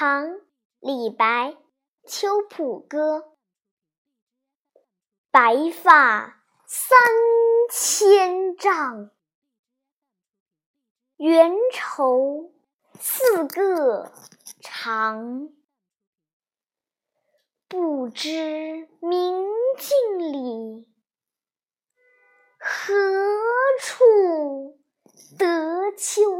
唐李白秋浦歌白发三千丈缘愁似个长不知明镜里何处得秋